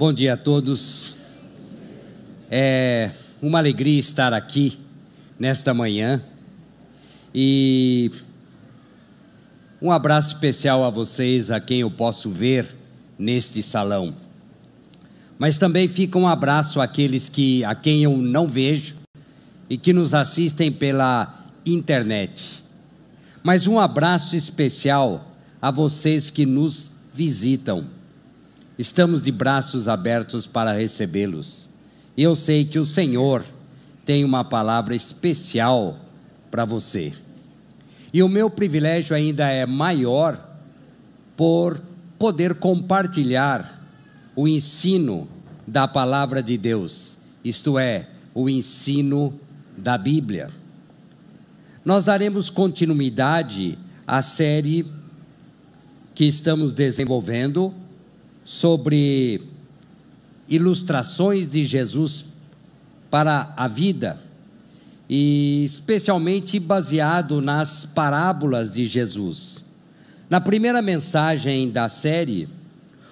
Bom dia a todos. É uma alegria estar aqui nesta manhã e um abraço especial a vocês, a quem eu posso ver neste salão. Mas também fica um abraço àqueles que a quem eu não vejo e que nos assistem pela internet. Mas um abraço especial a vocês que nos visitam Estamos de braços abertos para recebê-los. E eu sei que o Senhor tem uma palavra especial para você. E o meu privilégio ainda é maior por poder compartilhar o ensino da palavra de Deus, isto é, o ensino da Bíblia. Nós daremos continuidade à série que estamos desenvolvendo sobre ilustrações de Jesus para a vida, e especialmente baseado nas parábolas de Jesus. Na primeira mensagem da série,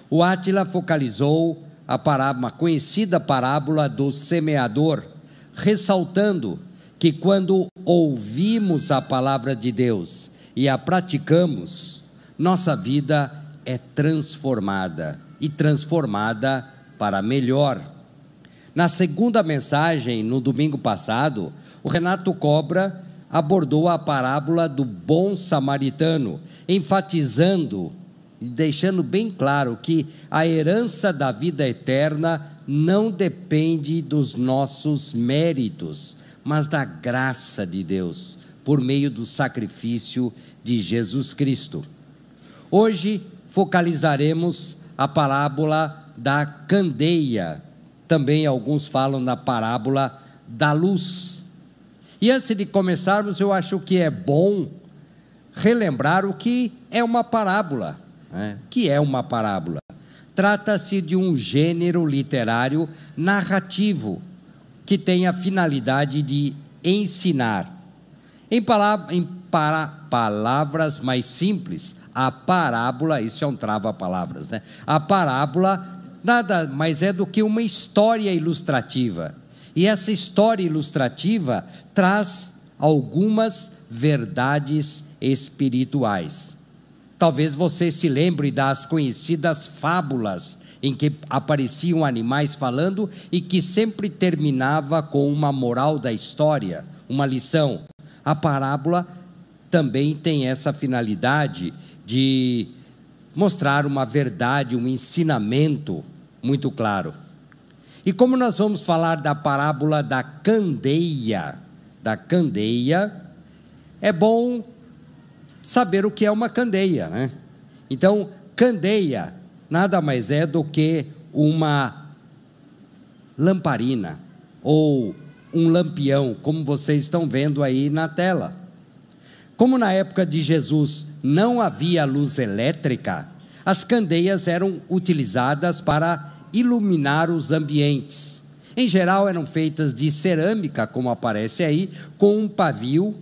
o Átila focalizou a parábola, conhecida parábola do semeador, ressaltando que quando ouvimos a palavra de Deus e a praticamos, nossa vida é transformada e transformada para melhor. Na segunda mensagem, no domingo passado, o Renato Cobra abordou a parábola do bom samaritano, enfatizando e deixando bem claro que a herança da vida eterna não depende dos nossos méritos, mas da graça de Deus, por meio do sacrifício de Jesus Cristo. Hoje focalizaremos a parábola da candeia. Também alguns falam na parábola da luz. E antes de começarmos, eu acho que é bom relembrar o que é uma parábola. Né? que é uma parábola? Trata-se de um gênero literário narrativo que tem a finalidade de ensinar. Em, em para, palavras mais simples, a parábola, isso é um trava-palavras, né? A parábola nada mais é do que uma história ilustrativa. E essa história ilustrativa traz algumas verdades espirituais. Talvez você se lembre das conhecidas fábulas em que apareciam animais falando e que sempre terminava com uma moral da história, uma lição. A parábola também tem essa finalidade de mostrar uma verdade, um ensinamento muito claro. E como nós vamos falar da parábola da candeia, da candeia, é bom saber o que é uma candeia, né? Então, candeia nada mais é do que uma lamparina ou um lampião, como vocês estão vendo aí na tela. Como na época de Jesus não havia luz elétrica, as candeias eram utilizadas para iluminar os ambientes. Em geral, eram feitas de cerâmica, como aparece aí, com um pavio,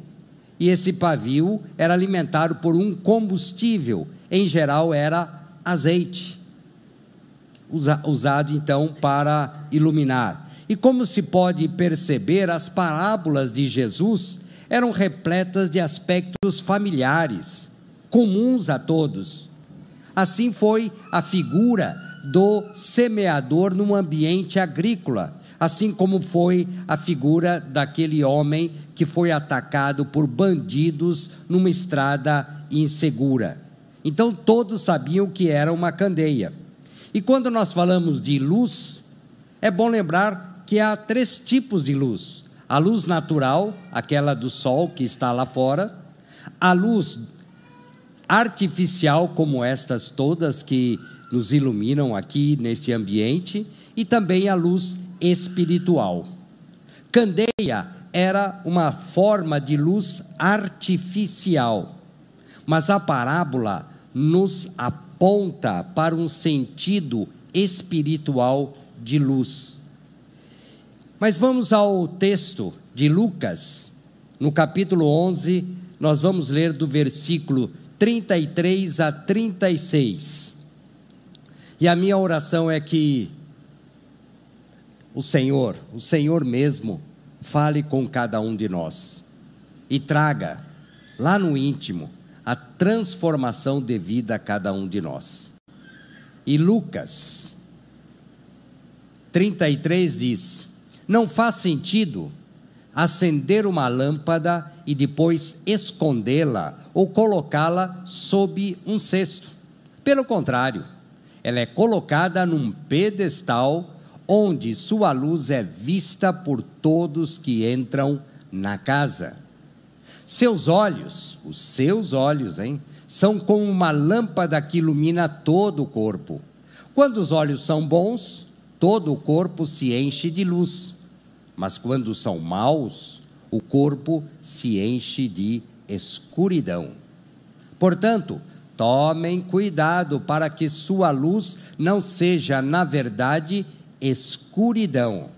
e esse pavio era alimentado por um combustível, em geral era azeite, usado então para iluminar. E como se pode perceber, as parábolas de Jesus eram repletas de aspectos familiares, comuns a todos. Assim foi a figura do semeador num ambiente agrícola, assim como foi a figura daquele homem que foi atacado por bandidos numa estrada insegura. Então todos sabiam que era uma candeia. E quando nós falamos de luz, é bom lembrar que há três tipos de luz: a luz natural, aquela do sol que está lá fora, a luz artificial, como estas todas que nos iluminam aqui neste ambiente, e também a luz espiritual. Candeia era uma forma de luz artificial, mas a parábola nos aponta para um sentido espiritual de luz. Mas vamos ao texto de Lucas, no capítulo 11, nós vamos ler do versículo 33 a 36. E a minha oração é que o Senhor, o Senhor mesmo, fale com cada um de nós e traga lá no íntimo a transformação de vida a cada um de nós. E Lucas 33 diz: Não faz sentido acender uma lâmpada e depois escondê-la ou colocá-la sob um cesto. Pelo contrário, ela é colocada num pedestal onde sua luz é vista por todos que entram na casa. Seus olhos, os seus olhos, hein, são como uma lâmpada que ilumina todo o corpo. Quando os olhos são bons, todo o corpo se enche de luz. Mas quando são maus, o corpo se enche de escuridão. Portanto, tomem cuidado para que sua luz não seja, na verdade, escuridão.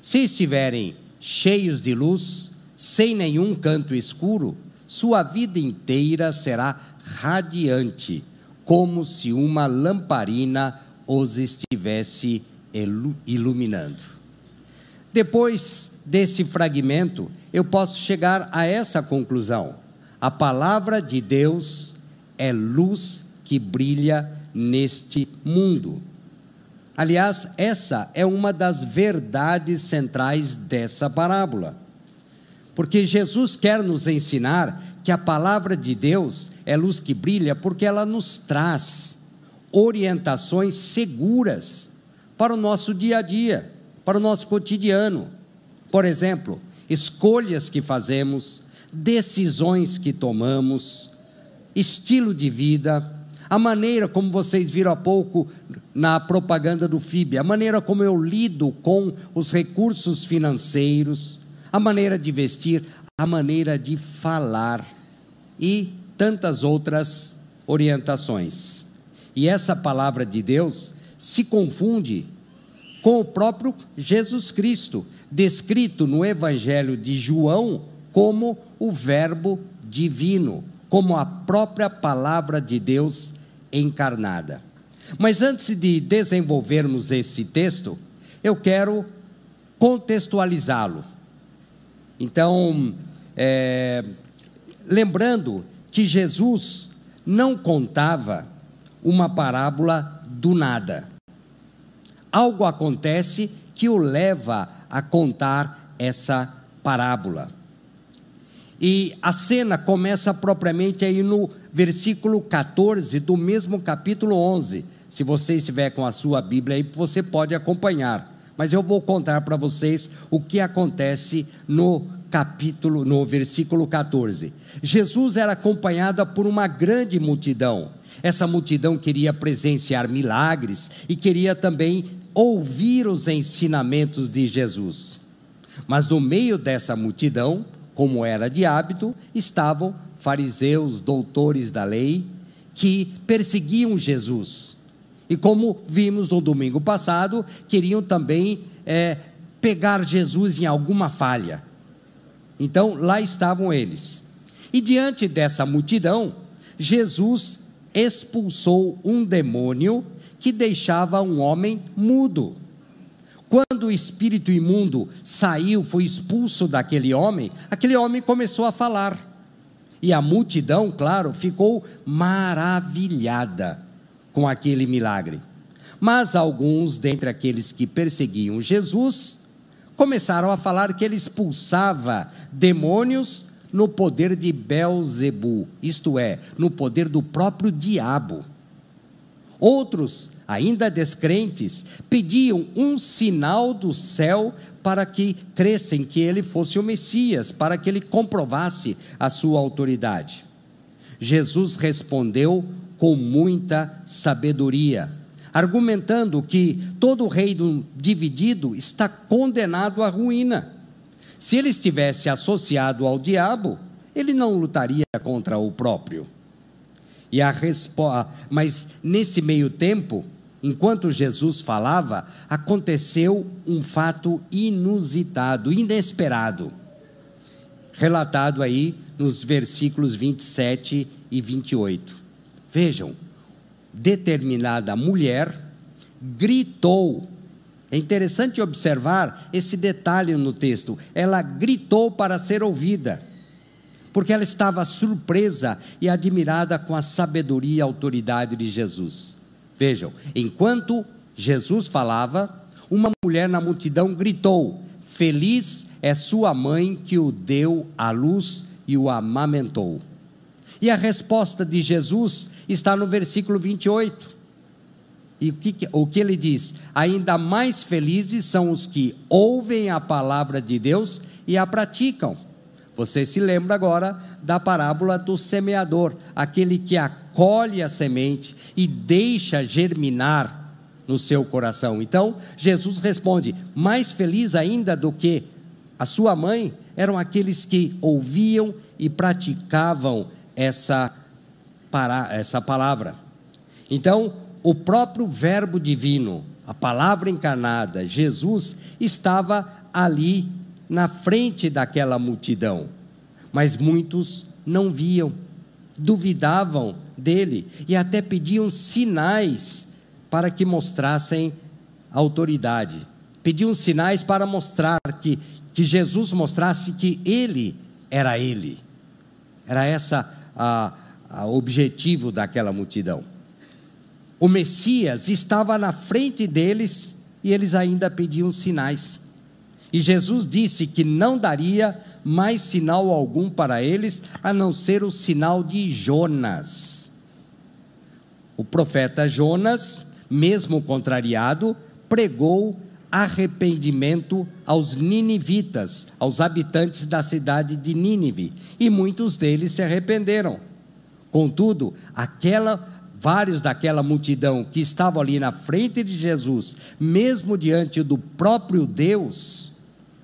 Se estiverem cheios de luz, sem nenhum canto escuro, sua vida inteira será radiante, como se uma lamparina os estivesse iluminando. Depois desse fragmento, eu posso chegar a essa conclusão: a palavra de Deus é luz que brilha neste mundo. Aliás, essa é uma das verdades centrais dessa parábola. Porque Jesus quer nos ensinar que a palavra de Deus é luz que brilha porque ela nos traz orientações seguras para o nosso dia a dia para o nosso cotidiano. Por exemplo, escolhas que fazemos, decisões que tomamos, estilo de vida, a maneira como vocês viram há pouco na propaganda do FIB, a maneira como eu lido com os recursos financeiros, a maneira de vestir, a maneira de falar e tantas outras orientações. E essa palavra de Deus se confunde com o próprio Jesus Cristo, descrito no Evangelho de João como o Verbo divino, como a própria palavra de Deus encarnada. Mas antes de desenvolvermos esse texto, eu quero contextualizá-lo. Então, é, lembrando que Jesus não contava uma parábola do nada algo acontece que o leva a contar essa parábola. E a cena começa propriamente aí no versículo 14 do mesmo capítulo 11. Se você estiver com a sua Bíblia aí, você pode acompanhar. Mas eu vou contar para vocês o que acontece no capítulo, no versículo 14. Jesus era acompanhado por uma grande multidão. Essa multidão queria presenciar milagres e queria também ouvir os ensinamentos de Jesus. Mas no meio dessa multidão, como era de hábito, estavam fariseus, doutores da lei, que perseguiam Jesus. E como vimos no domingo passado, queriam também é, pegar Jesus em alguma falha. Então lá estavam eles. E diante dessa multidão, Jesus expulsou um demônio que deixava um homem mudo. Quando o espírito imundo saiu, foi expulso daquele homem, aquele homem começou a falar. E a multidão, claro, ficou maravilhada com aquele milagre. Mas alguns dentre aqueles que perseguiam Jesus começaram a falar que ele expulsava demônios no poder de Belzebu, isto é, no poder do próprio diabo. Outros, ainda descrentes, pediam um sinal do céu para que crescem que ele fosse o Messias, para que ele comprovasse a sua autoridade. Jesus respondeu com muita sabedoria, argumentando que todo reino dividido está condenado à ruína. Se ele estivesse associado ao diabo, ele não lutaria contra o próprio. E a resposta, mas nesse meio tempo, enquanto Jesus falava, aconteceu um fato inusitado, inesperado, relatado aí nos versículos 27 e 28. Vejam, determinada mulher gritou É interessante observar esse detalhe no texto. Ela gritou para ser ouvida, porque ela estava surpresa e admirada com a sabedoria e autoridade de Jesus. Vejam, enquanto Jesus falava, uma mulher na multidão gritou: Feliz é sua mãe que o deu à luz e o amamentou. E a resposta de Jesus está no versículo 28. E o que, o que ele diz? Ainda mais felizes são os que ouvem a palavra de Deus e a praticam. Você se lembra agora da parábola do semeador, aquele que acolhe a semente e deixa germinar no seu coração. Então, Jesus responde: mais feliz ainda do que a sua mãe eram aqueles que ouviam e praticavam essa, para, essa palavra. Então, o próprio Verbo divino, a palavra encarnada, Jesus, estava ali na frente daquela multidão, mas muitos não viam, duvidavam dele e até pediam sinais para que mostrassem autoridade. Pediam sinais para mostrar que, que Jesus mostrasse que ele era ele. Era essa a, a objetivo daquela multidão o Messias estava na frente deles e eles ainda pediam sinais. E Jesus disse que não daria mais sinal algum para eles, a não ser o sinal de Jonas. O profeta Jonas, mesmo contrariado, pregou arrependimento aos ninivitas, aos habitantes da cidade de Nínive, e muitos deles se arrependeram. Contudo, aquela vários daquela multidão que estavam ali na frente de Jesus, mesmo diante do próprio Deus,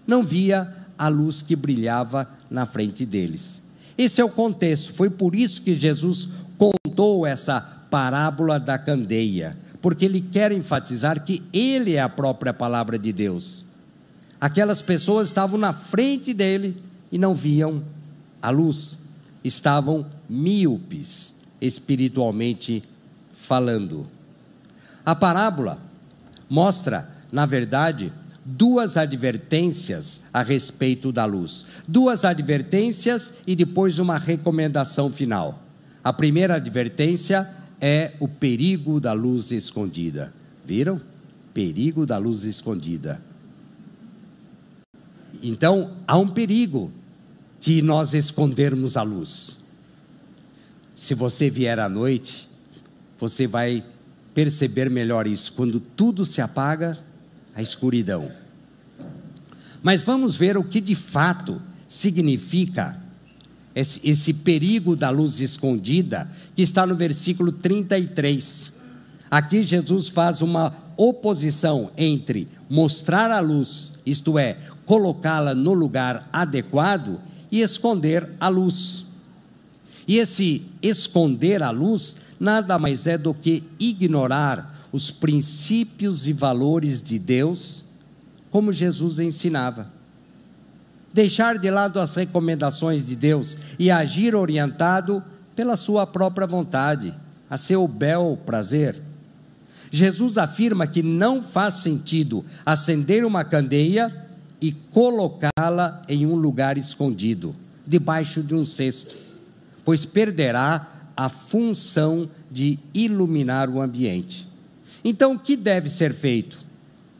não via a luz que brilhava na frente deles. Esse é o contexto, foi por isso que Jesus contou essa parábola da candeia, porque ele quer enfatizar que ele é a própria palavra de Deus. Aquelas pessoas estavam na frente dele e não viam a luz, estavam míopes espiritualmente falando. A parábola mostra, na verdade, duas advertências a respeito da luz. Duas advertências e depois uma recomendação final. A primeira advertência é o perigo da luz escondida. Viram? Perigo da luz escondida. Então, há um perigo de nós escondermos a luz. Se você vier à noite, você vai perceber melhor isso. Quando tudo se apaga, a escuridão. Mas vamos ver o que de fato significa esse, esse, perigo da luz escondida, que está no versículo 33. Aqui Jesus faz uma oposição entre mostrar a luz, isto é, colocá-la no lugar adequado, e esconder a luz. E esse esconder a luz nada mais é do que ignorar os princípios e valores de Deus, como Jesus ensinava. Deixar de lado as recomendações de Deus e agir orientado pela sua própria vontade, a seu bel prazer. Jesus afirma que não faz sentido acender uma candeia e colocá-la em um lugar escondido, debaixo de um cesto pois perderá a função de iluminar o ambiente. Então, o que deve ser feito?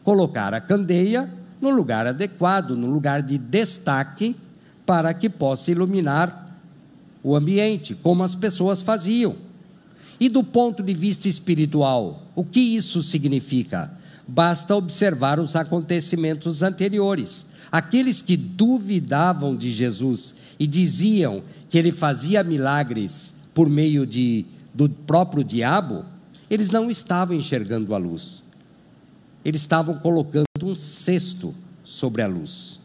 Colocar a candeia no lugar adequado, no lugar de destaque, para que possa iluminar o ambiente, como as pessoas faziam. E do ponto de vista espiritual, o que isso significa? Basta observar os acontecimentos anteriores. Aqueles que duvidavam de Jesus e diziam que ele fazia milagres por meio de, do próprio diabo, eles não estavam enxergando a luz. Eles estavam colocando um cesto sobre a luz.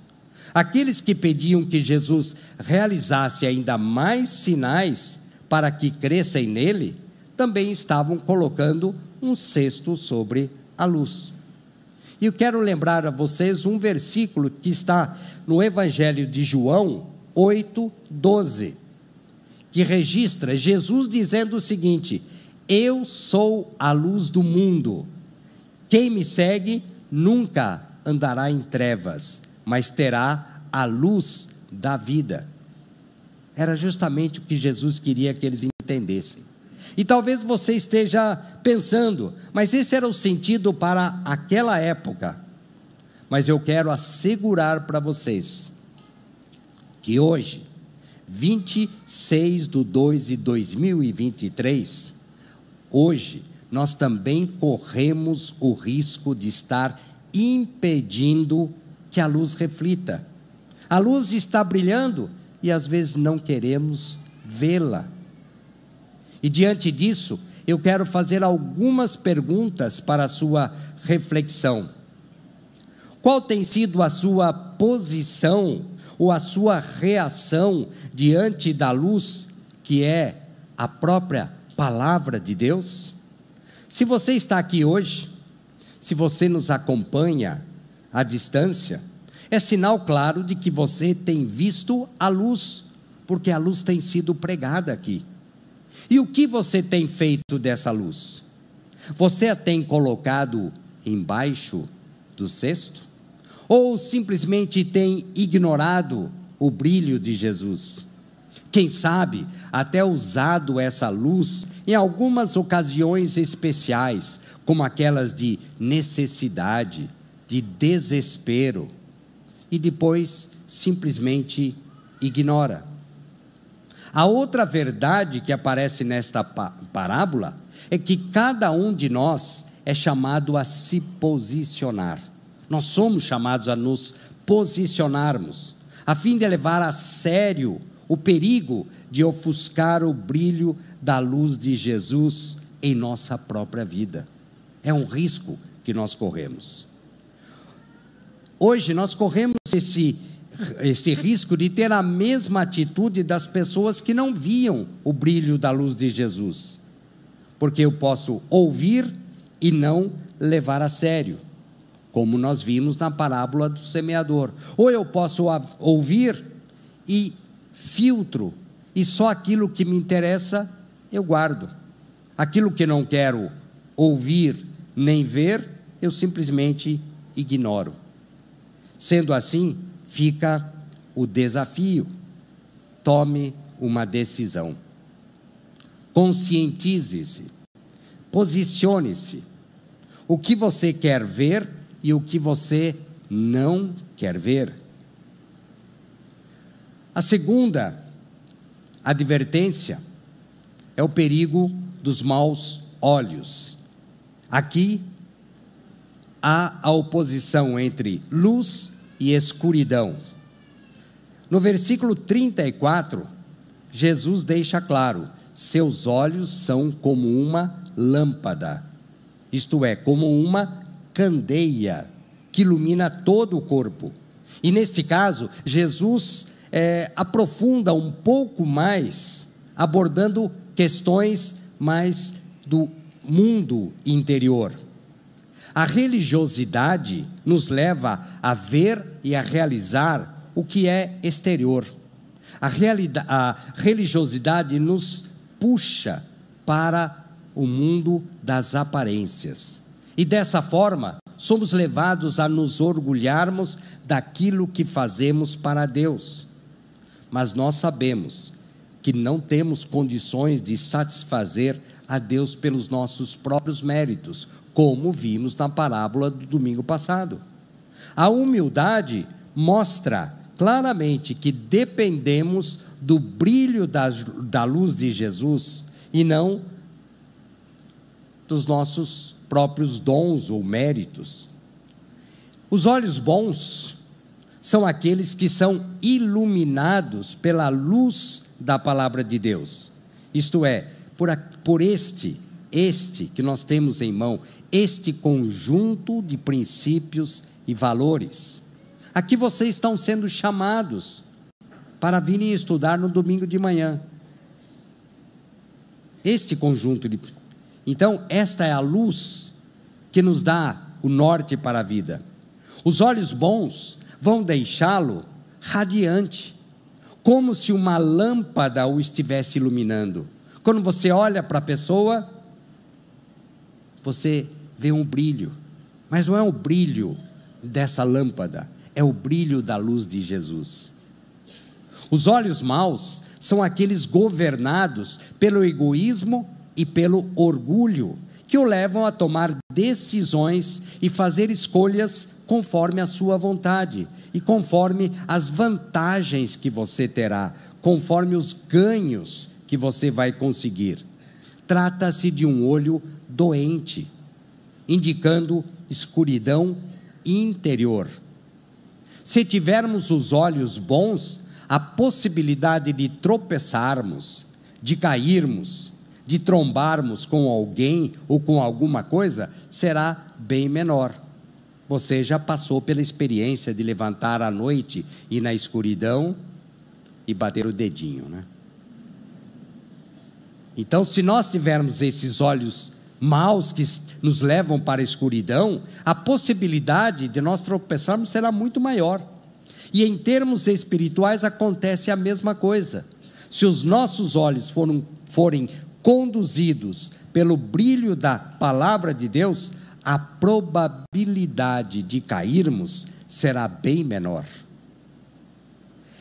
Aqueles que pediam que Jesus realizasse ainda mais sinais para que crescem nele, também estavam colocando um cesto sobre a luz. E eu quero lembrar a vocês um versículo que está no Evangelho de João 8, 12, que registra Jesus dizendo o seguinte: Eu sou a luz do mundo. Quem me segue nunca andará em trevas, mas terá a luz da vida. Era justamente o que Jesus queria que eles entendessem. E talvez você esteja pensando, mas esse era o sentido para aquela época. Mas eu quero assegurar para vocês que hoje, 26 de 2 de 2023, hoje nós também corremos o risco de estar impedindo que a luz reflita. A luz está brilhando e às vezes não queremos vê-la. E diante disso, eu quero fazer algumas perguntas para a sua reflexão. Qual tem sido a sua posição ou a sua reação diante da luz que é a própria palavra de Deus? Se você está aqui hoje, se você nos acompanha à distância, é sinal claro de que você tem visto a luz, porque a luz tem sido pregada aqui. E o que você tem feito dessa luz? Você a tem colocado embaixo do cesto? Ou simplesmente tem ignorado o brilho de Jesus? Quem sabe até usado essa luz em algumas ocasiões especiais, como aquelas de necessidade, de desespero, e depois simplesmente ignora. A outra verdade que aparece nesta parábola é que cada um de nós é chamado a se posicionar. Nós somos chamados a nos posicionarmos, a fim de levar a sério o perigo de ofuscar o brilho da luz de Jesus em nossa própria vida. É um risco que nós corremos. Hoje nós corremos esse esse risco de ter a mesma atitude das pessoas que não viam o brilho da luz de Jesus. Porque eu posso ouvir e não levar a sério, como nós vimos na parábola do semeador. Ou eu posso ouvir e filtro, e só aquilo que me interessa eu guardo. Aquilo que não quero ouvir nem ver, eu simplesmente ignoro. Sendo assim, fica o desafio. Tome uma decisão. Conscientize-se. Posicione-se. O que você quer ver e o que você não quer ver. A segunda advertência é o perigo dos maus olhos. Aqui há a oposição entre luz e escuridão. No versículo 34, Jesus deixa claro: seus olhos são como uma lâmpada, isto é, como uma candeia que ilumina todo o corpo. E neste caso, Jesus é, aprofunda um pouco mais, abordando questões mais do mundo interior. A religiosidade nos leva a ver e a realizar o que é exterior. A, a religiosidade nos puxa para o mundo das aparências. E dessa forma, somos levados a nos orgulharmos daquilo que fazemos para Deus. Mas nós sabemos que não temos condições de satisfazer a Deus pelos nossos próprios méritos, como vimos na parábola do domingo passado. A humildade mostra claramente que dependemos do brilho da, da luz de Jesus e não dos nossos próprios dons ou méritos. Os olhos bons são aqueles que são iluminados pela luz da palavra de Deus. Isto é, por, por este, este que nós temos em mão, este conjunto de princípios e valores. Aqui vocês estão sendo chamados para virem estudar no domingo de manhã. Este conjunto de. Então, esta é a luz que nos dá o norte para a vida. Os olhos bons vão deixá-lo radiante, como se uma lâmpada o estivesse iluminando. Quando você olha para a pessoa, você vê um brilho, Mas não é o brilho dessa lâmpada, é o brilho da luz de Jesus. Os olhos maus são aqueles governados pelo egoísmo e pelo orgulho, que o levam a tomar decisões e fazer escolhas conforme a sua vontade e conforme as vantagens que você terá, conforme os ganhos que você vai conseguir. Trata-se de um olho doente, indicando escuridão interior. Se tivermos os olhos bons, a possibilidade de tropeçarmos, de cairmos, de trombarmos com alguém ou com alguma coisa será bem menor. Você já passou pela experiência de levantar à noite e na escuridão e bater o dedinho, né? Então, se nós tivermos esses olhos maus que nos levam para a escuridão, a possibilidade de nós tropeçarmos será muito maior. E em termos espirituais acontece a mesma coisa. Se os nossos olhos foram, forem conduzidos pelo brilho da palavra de Deus, a probabilidade de cairmos será bem menor.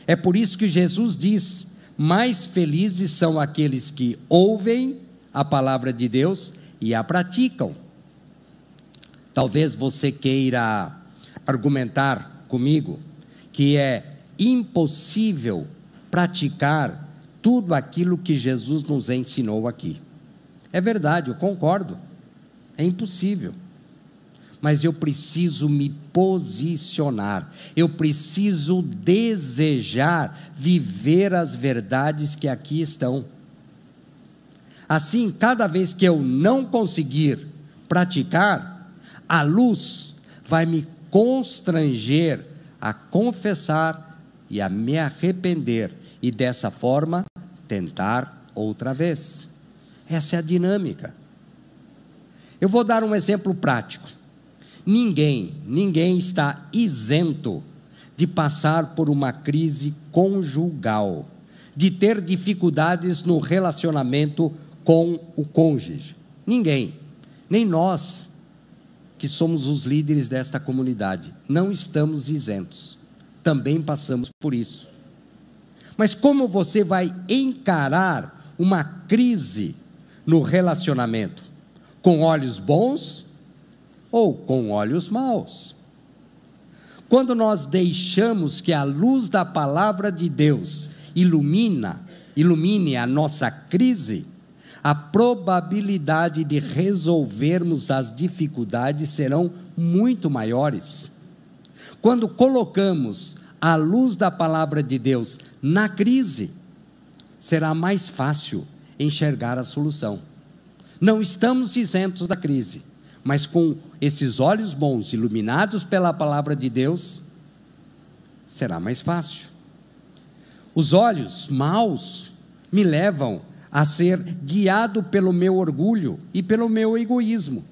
É por isso que Jesus diz: mais felizes são aqueles que ouvem a palavra de Deus e a praticam. Talvez você queira argumentar comigo que é impossível praticar tudo aquilo que Jesus nos ensinou aqui. É verdade, eu concordo. É impossível. Mas eu preciso me posicionar, eu preciso desejar viver as verdades que aqui estão. Assim, cada vez que eu não conseguir praticar, a luz vai me constranger a confessar e a me arrepender e dessa forma tentar outra vez. Essa é a dinâmica. Eu vou dar um exemplo prático. Ninguém, ninguém está isento de passar por uma crise conjugal, de ter dificuldades no relacionamento com o cônjuge. Ninguém, nem nós, que somos os líderes desta comunidade, não estamos isentos. Também passamos por isso. Mas como você vai encarar uma crise no relacionamento? Com olhos bons ou com olhos maus? Quando nós deixamos que a luz da palavra de Deus ilumina, ilumine a nossa crise, a probabilidade de resolvermos as dificuldades serão muito maiores. Quando colocamos a luz da palavra de Deus na crise, será mais fácil enxergar a solução. Não estamos isentos da crise, mas com esses olhos bons, iluminados pela palavra de Deus, será mais fácil. Os olhos maus me levam a ser guiado pelo meu orgulho e pelo meu egoísmo.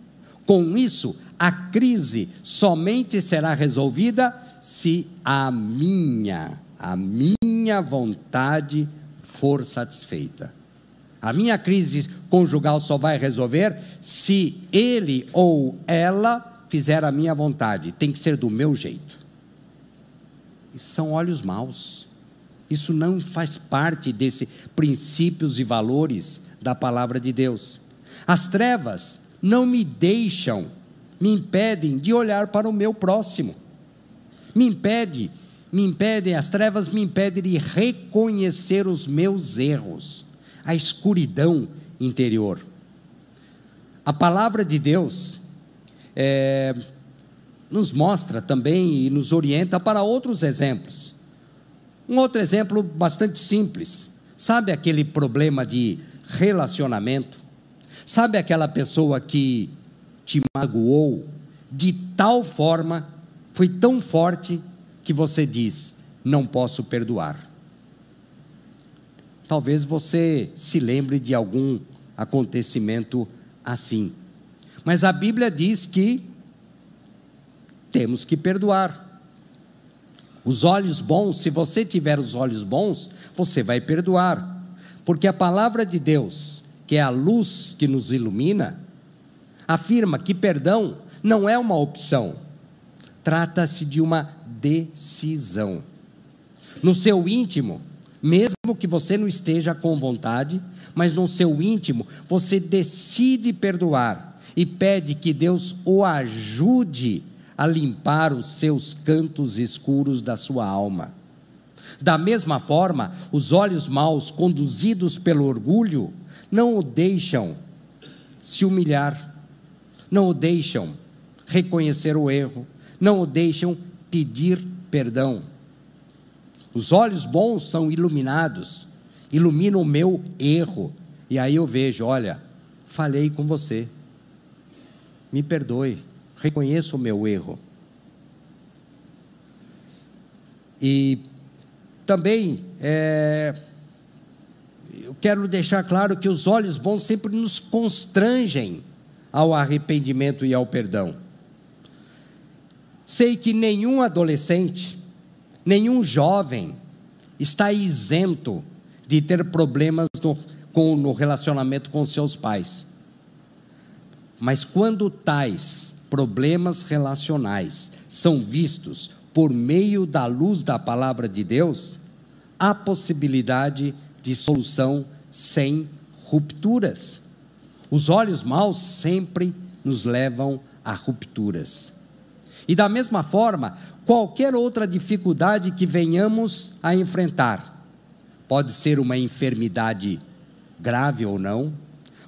Com isso, a crise somente será resolvida se a minha, a minha vontade for satisfeita. A minha crise conjugal só vai resolver se ele ou ela fizer a minha vontade. Tem que ser do meu jeito. Isso são olhos maus. Isso não faz parte desses princípios e valores da palavra de Deus. As trevas não me deixam, me impedem de olhar para o meu próximo me impede, me impedem, as trevas me impedem de reconhecer os meus erros, a escuridão interior. A palavra de Deus é, nos mostra também e nos orienta para outros exemplos. Um outro exemplo bastante simples. Sabe aquele problema de relacionamento? Sabe aquela pessoa que te magoou de tal forma foi tão forte que você diz: não posso perdoar. Talvez você se lembre de algum acontecimento assim. Mas a Bíblia diz que temos que perdoar. Os olhos bons, se você tiver os olhos bons, você vai perdoar. Porque a palavra de Deus, que é a luz que nos ilumina, afirma que perdão não é uma opção, trata-se de uma decisão. No seu íntimo, mesmo que você não esteja com vontade, mas no seu íntimo, você decide perdoar e pede que Deus o ajude a limpar os seus cantos escuros da sua alma. Da mesma forma, os olhos maus, conduzidos pelo orgulho, não o deixam se humilhar, não o deixam reconhecer o erro, não o deixam pedir perdão. Os olhos bons são iluminados, iluminam o meu erro, e aí eu vejo: olha, falhei com você, me perdoe, reconheço o meu erro. E também é, eu quero deixar claro que os olhos bons sempre nos constrangem ao arrependimento e ao perdão. Sei que nenhum adolescente, nenhum jovem está isento de ter problemas no, com, no relacionamento com seus pais. Mas quando tais problemas relacionais são vistos por meio da luz da palavra de Deus, há possibilidade de solução sem rupturas. Os olhos maus sempre nos levam a rupturas. E da mesma forma, qualquer outra dificuldade que venhamos a enfrentar, pode ser uma enfermidade grave ou não,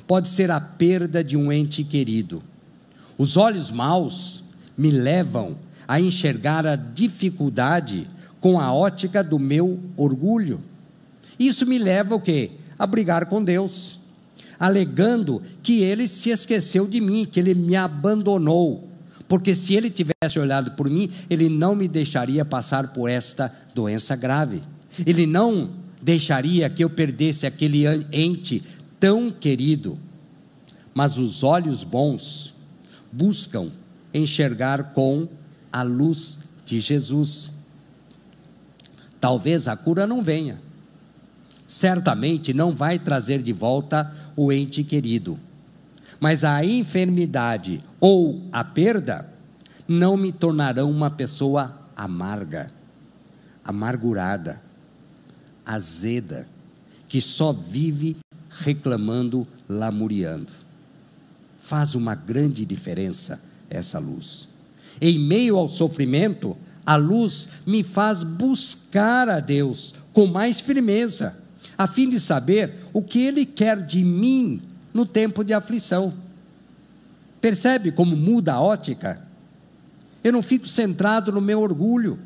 pode ser a perda de um ente querido. Os olhos maus me levam a enxergar a dificuldade com a ótica do meu orgulho. Isso me leva o quê? A brigar com Deus, alegando que ele se esqueceu de mim, que ele me abandonou. Porque se ele tivesse olhado por mim, ele não me deixaria passar por esta doença grave. Ele não deixaria que eu perdesse aquele ente tão querido. Mas os olhos bons buscam enxergar com a luz de Jesus. Talvez a cura não venha. Certamente não vai trazer de volta o ente querido. Mas a enfermidade ou a perda não me tornarão uma pessoa amarga, amargurada, azeda, que só vive reclamando, lamuriando. Faz uma grande diferença essa luz. Em meio ao sofrimento, a luz me faz buscar a Deus com mais firmeza, a fim de saber o que Ele quer de mim no tempo de aflição. Percebe como muda a ótica? Eu não fico centrado no meu orgulho,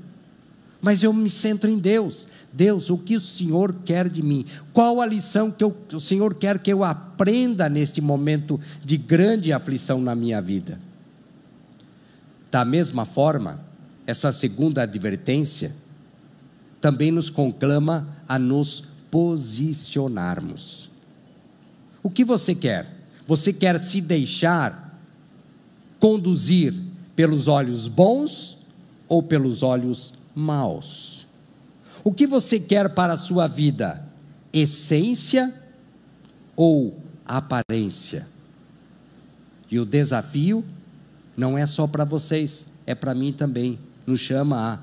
mas eu me centro em Deus. Deus, o que o Senhor quer de mim? Qual a lição que eu, o Senhor quer que eu aprenda neste momento de grande aflição na minha vida? Da mesma forma, essa segunda advertência também nos conclama a nos posicionarmos. O que você quer? Você quer se deixar conduzir pelos olhos bons ou pelos olhos maus? O que você quer para a sua vida? Essência ou aparência? E o desafio não é só para vocês, é para mim também nos chama a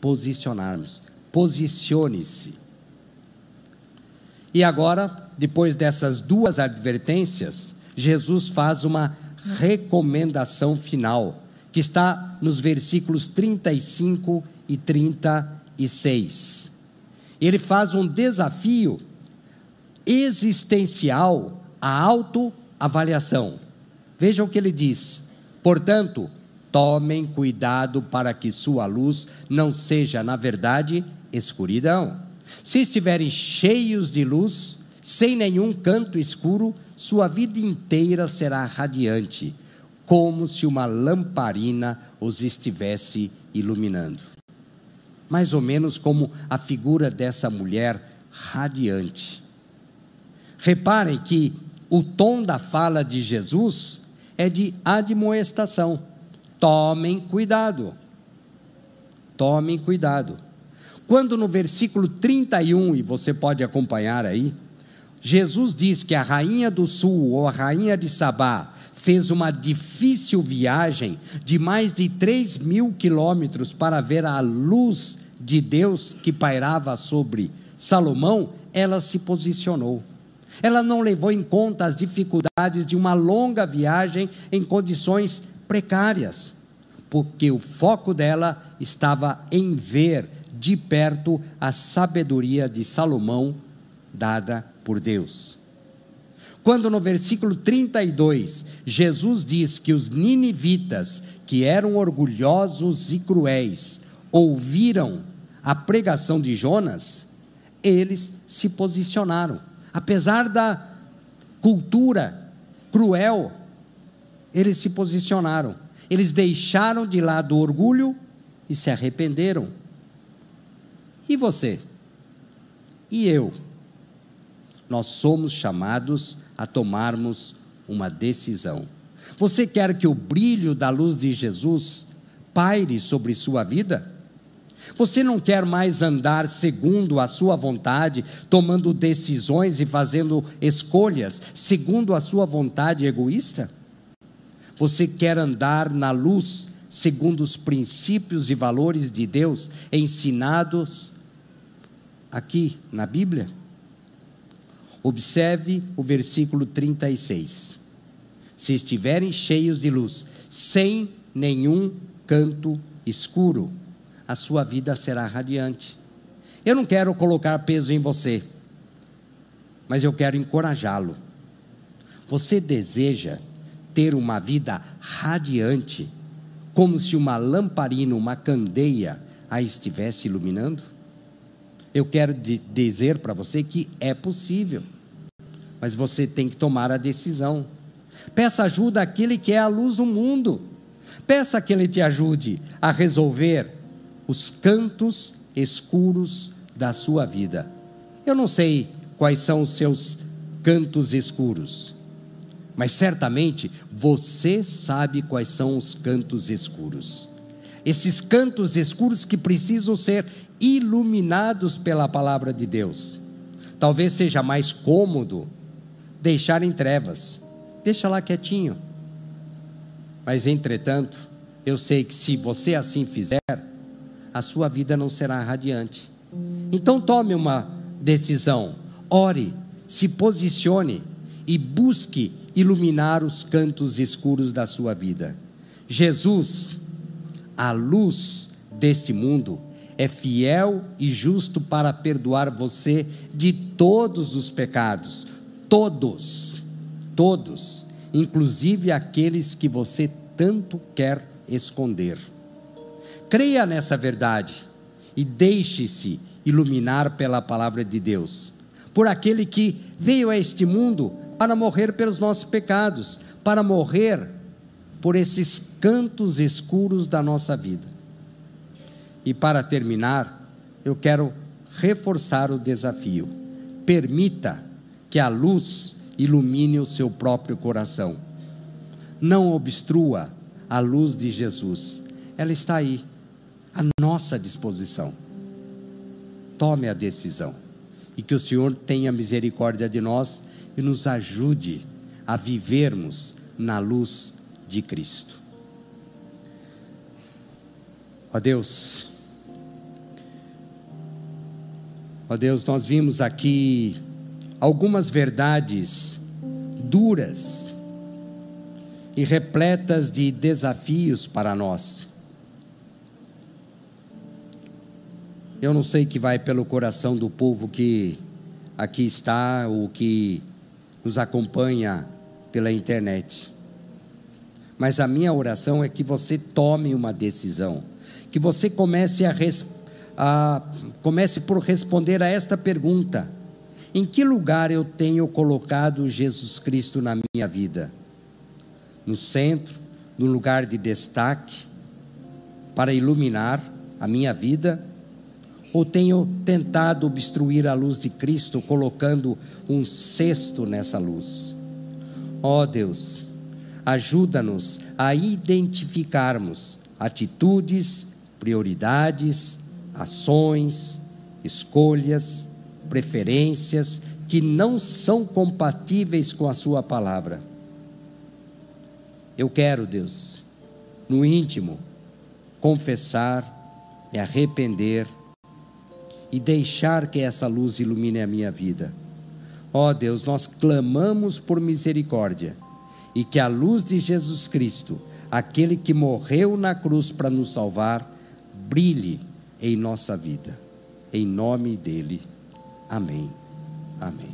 posicionarmos. Posicione-se. E agora, depois dessas duas advertências, Jesus faz uma recomendação final, que está nos versículos 35 e 36. Ele faz um desafio existencial à autoavaliação. Vejam o que ele diz: portanto, Tomem cuidado para que sua luz não seja, na verdade, escuridão. Se estiverem cheios de luz, sem nenhum canto escuro, sua vida inteira será radiante, como se uma lamparina os estivesse iluminando. Mais ou menos como a figura dessa mulher radiante. Reparem que o tom da fala de Jesus é de admoestação Tomem cuidado. Tomem cuidado. Quando no versículo 31, e você pode acompanhar aí, Jesus diz que a rainha do sul ou a rainha de Sabá fez uma difícil viagem de mais de 3 mil quilômetros para ver a luz de Deus que pairava sobre Salomão, ela se posicionou. Ela não levou em conta as dificuldades de uma longa viagem em condições precárias, porque o foco dela estava em ver de perto a sabedoria de Salomão dada por Deus. Quando no versículo 32, Jesus diz que os ninivitas, que eram orgulhosos e cruéis, ouviram a pregação de Jonas, eles se posicionaram. Apesar da cultura cruel, eles se posicionaram. Eles deixaram de lado o orgulho e se arrependeram. E você? E eu? Nós somos chamados a tomarmos uma decisão. Você quer que o brilho da luz de Jesus paire sobre sua vida? Você não quer mais andar segundo a sua vontade, tomando decisões e fazendo escolhas segundo a sua vontade egoísta? Você quer andar na luz segundo os princípios e valores de Deus ensinados aqui na Bíblia? Observe o versículo 36. Se estiverem cheios de luz, sem nenhum canto escuro, a sua vida será radiante. Eu não quero colocar peso em você, mas eu quero encorajá-lo. Você deseja ter uma vida radiante, como se uma lamparina, uma candeia a estivesse iluminando? Eu quero dizer para você que é possível, mas você tem que tomar a decisão. Peça ajuda àquele que é a luz do mundo. Peça que ele te ajude a resolver os cantos escuros da sua vida. Eu não sei quais são os seus cantos escuros, mas certamente você sabe quais são os cantos escuros. Esses cantos escuros que precisam ser iluminados pela palavra de Deus. Talvez seja mais cômodo deixar em trevas, deixa lá quietinho. Mas entretanto, eu sei que se você assim fizer, a sua vida não será radiante. Então tome uma decisão, ore, se posicione e busque iluminar os cantos escuros da sua vida. Jesus, a luz deste mundo, é fiel e justo para perdoar você de todos os pecados, todos, todos, inclusive aqueles que você tanto quer esconder. Creia nessa verdade e deixe-se iluminar pela palavra de Deus, por aquele que veio a este mundo para morrer pelos nossos pecados, para morrer por esses cantos escuros da nossa vida. E para terminar, eu quero reforçar o desafio. Permita que a luz ilumine o seu próprio coração. Não obstrua a luz de Jesus. Ela está aí, à nossa disposição. Tome a decisão. E que o Senhor tenha misericórdia de nós e nos ajude a vivermos na luz de Cristo. Ó Deus, Ó Deus, nós vimos aqui algumas verdades duras e repletas de desafios para nós. Eu não sei que vai pelo coração do povo que aqui está ou que nos acompanha pela internet. Mas a minha oração é que você tome uma decisão, que você comece a responder ah, comece por responder a esta pergunta: Em que lugar eu tenho colocado Jesus Cristo na minha vida? No centro, no lugar de destaque, para iluminar a minha vida? Ou tenho tentado obstruir a luz de Cristo colocando um cesto nessa luz? Ó oh Deus, ajuda-nos a identificarmos atitudes, prioridades, ações, escolhas, preferências que não são compatíveis com a Sua palavra. Eu quero, Deus, no íntimo, confessar, me arrepender e deixar que essa luz ilumine a minha vida. Ó oh Deus, nós clamamos por misericórdia e que a luz de Jesus Cristo, aquele que morreu na cruz para nos salvar, brilhe em nossa vida. Em nome dele. Amém. Amém.